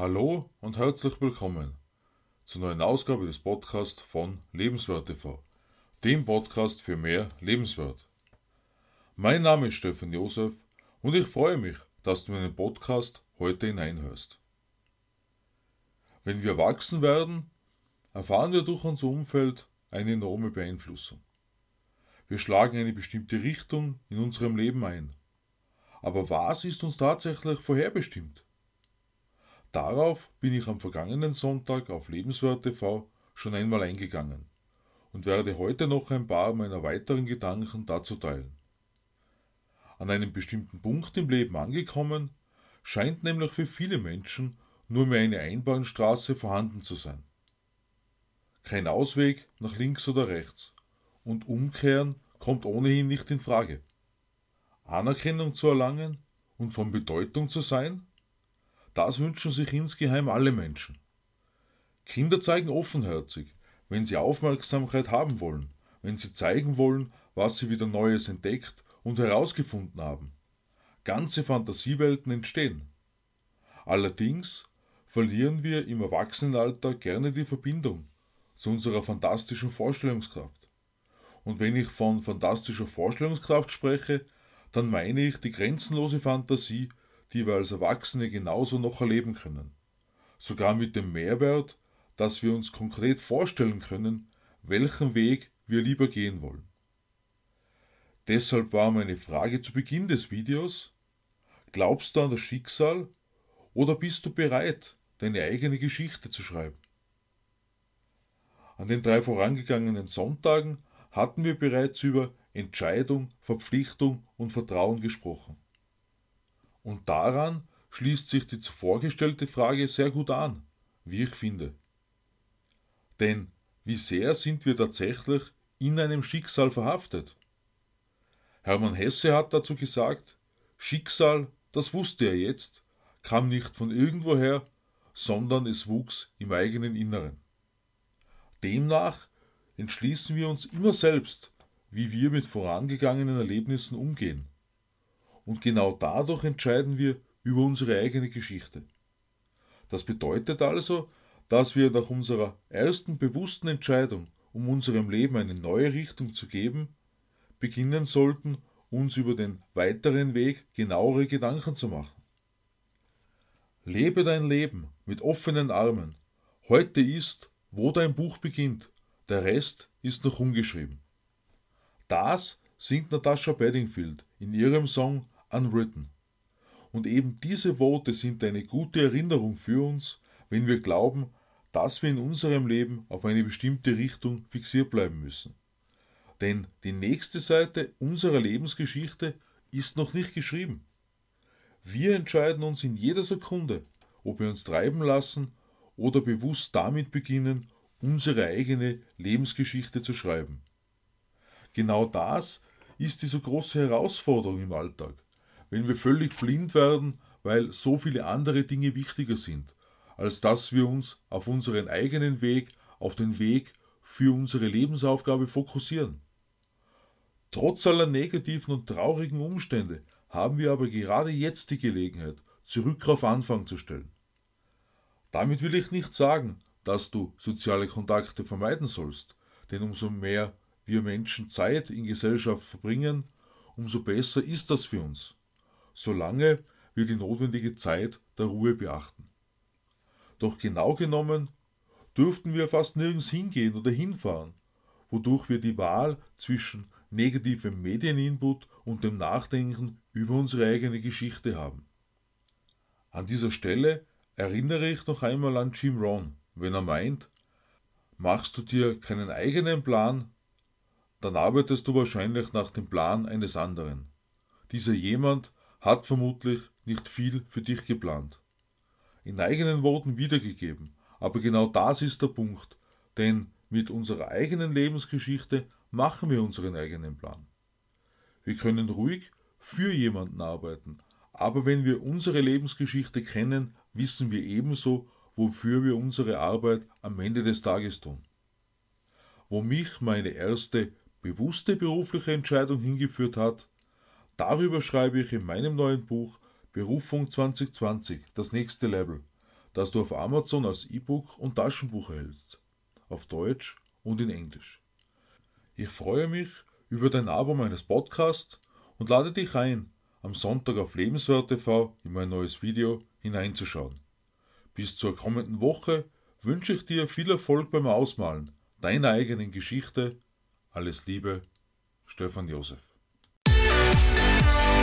Hallo und herzlich willkommen zur neuen Ausgabe des Podcasts von Lebenswert TV, dem Podcast für mehr Lebenswert. Mein Name ist Stefan Josef und ich freue mich, dass du in den Podcast heute hineinhörst. Wenn wir wachsen werden, erfahren wir durch unser Umfeld eine enorme Beeinflussung. Wir schlagen eine bestimmte Richtung in unserem Leben ein. Aber was ist uns tatsächlich vorherbestimmt? Darauf bin ich am vergangenen Sonntag auf Lebenswert TV schon einmal eingegangen und werde heute noch ein paar meiner weiteren Gedanken dazu teilen. An einem bestimmten Punkt im Leben angekommen, scheint nämlich für viele Menschen nur mehr eine Einbahnstraße vorhanden zu sein. Kein Ausweg nach links oder rechts und Umkehren kommt ohnehin nicht in Frage. Anerkennung zu erlangen und von Bedeutung zu sein, das wünschen sich insgeheim alle Menschen. Kinder zeigen offenherzig, wenn sie Aufmerksamkeit haben wollen, wenn sie zeigen wollen, was sie wieder Neues entdeckt und herausgefunden haben. Ganze Fantasiewelten entstehen. Allerdings verlieren wir im Erwachsenenalter gerne die Verbindung zu unserer fantastischen Vorstellungskraft. Und wenn ich von fantastischer Vorstellungskraft spreche, dann meine ich die grenzenlose Fantasie, die wir als Erwachsene genauso noch erleben können. Sogar mit dem Mehrwert, dass wir uns konkret vorstellen können, welchen Weg wir lieber gehen wollen. Deshalb war meine Frage zu Beginn des Videos, glaubst du an das Schicksal oder bist du bereit, deine eigene Geschichte zu schreiben? An den drei vorangegangenen Sonntagen hatten wir bereits über Entscheidung, Verpflichtung und Vertrauen gesprochen. Und daran schließt sich die zuvor gestellte Frage sehr gut an, wie ich finde. Denn wie sehr sind wir tatsächlich in einem Schicksal verhaftet? Hermann Hesse hat dazu gesagt, Schicksal, das wusste er jetzt, kam nicht von irgendwoher, sondern es wuchs im eigenen Inneren. Demnach entschließen wir uns immer selbst, wie wir mit vorangegangenen Erlebnissen umgehen und genau dadurch entscheiden wir über unsere eigene Geschichte. Das bedeutet also, dass wir nach unserer ersten bewussten Entscheidung, um unserem Leben eine neue Richtung zu geben, beginnen sollten, uns über den weiteren Weg genauere Gedanken zu machen. Lebe dein Leben mit offenen Armen. Heute ist, wo dein Buch beginnt. Der Rest ist noch umgeschrieben. Das singt Natascha Bedingfield in ihrem Song Unwritten. Und eben diese Worte sind eine gute Erinnerung für uns, wenn wir glauben, dass wir in unserem Leben auf eine bestimmte Richtung fixiert bleiben müssen. Denn die nächste Seite unserer Lebensgeschichte ist noch nicht geschrieben. Wir entscheiden uns in jeder Sekunde, ob wir uns treiben lassen oder bewusst damit beginnen, unsere eigene Lebensgeschichte zu schreiben. Genau das ist diese große Herausforderung im Alltag, wenn wir völlig blind werden, weil so viele andere Dinge wichtiger sind, als dass wir uns auf unseren eigenen Weg, auf den Weg für unsere Lebensaufgabe fokussieren. Trotz aller negativen und traurigen Umstände haben wir aber gerade jetzt die Gelegenheit, zurück auf Anfang zu stellen. Damit will ich nicht sagen, dass du soziale Kontakte vermeiden sollst, denn umso mehr wir Menschen Zeit in Gesellschaft verbringen, umso besser ist das für uns, solange wir die notwendige Zeit der Ruhe beachten. Doch genau genommen dürften wir fast nirgends hingehen oder hinfahren, wodurch wir die Wahl zwischen negativem Medieninput und dem Nachdenken über unsere eigene Geschichte haben. An dieser Stelle erinnere ich noch einmal an Jim Rohn, wenn er meint, machst du dir keinen eigenen Plan, dann arbeitest du wahrscheinlich nach dem Plan eines anderen. Dieser jemand hat vermutlich nicht viel für dich geplant. In eigenen Worten wiedergegeben, aber genau das ist der Punkt, denn mit unserer eigenen Lebensgeschichte machen wir unseren eigenen Plan. Wir können ruhig für jemanden arbeiten, aber wenn wir unsere Lebensgeschichte kennen, wissen wir ebenso, wofür wir unsere Arbeit am Ende des Tages tun. Wo mich meine erste bewusste berufliche Entscheidung hingeführt hat, darüber schreibe ich in meinem neuen Buch Berufung 2020, das nächste Level, das du auf Amazon als E-Book und Taschenbuch erhältst. Auf Deutsch und in Englisch. Ich freue mich über dein Abo meines Podcasts und lade dich ein, am Sonntag auf Lebenswert TV in mein neues Video hineinzuschauen. Bis zur kommenden Woche wünsche ich dir viel Erfolg beim Ausmalen deiner eigenen Geschichte. Alles Liebe, Stefan Josef.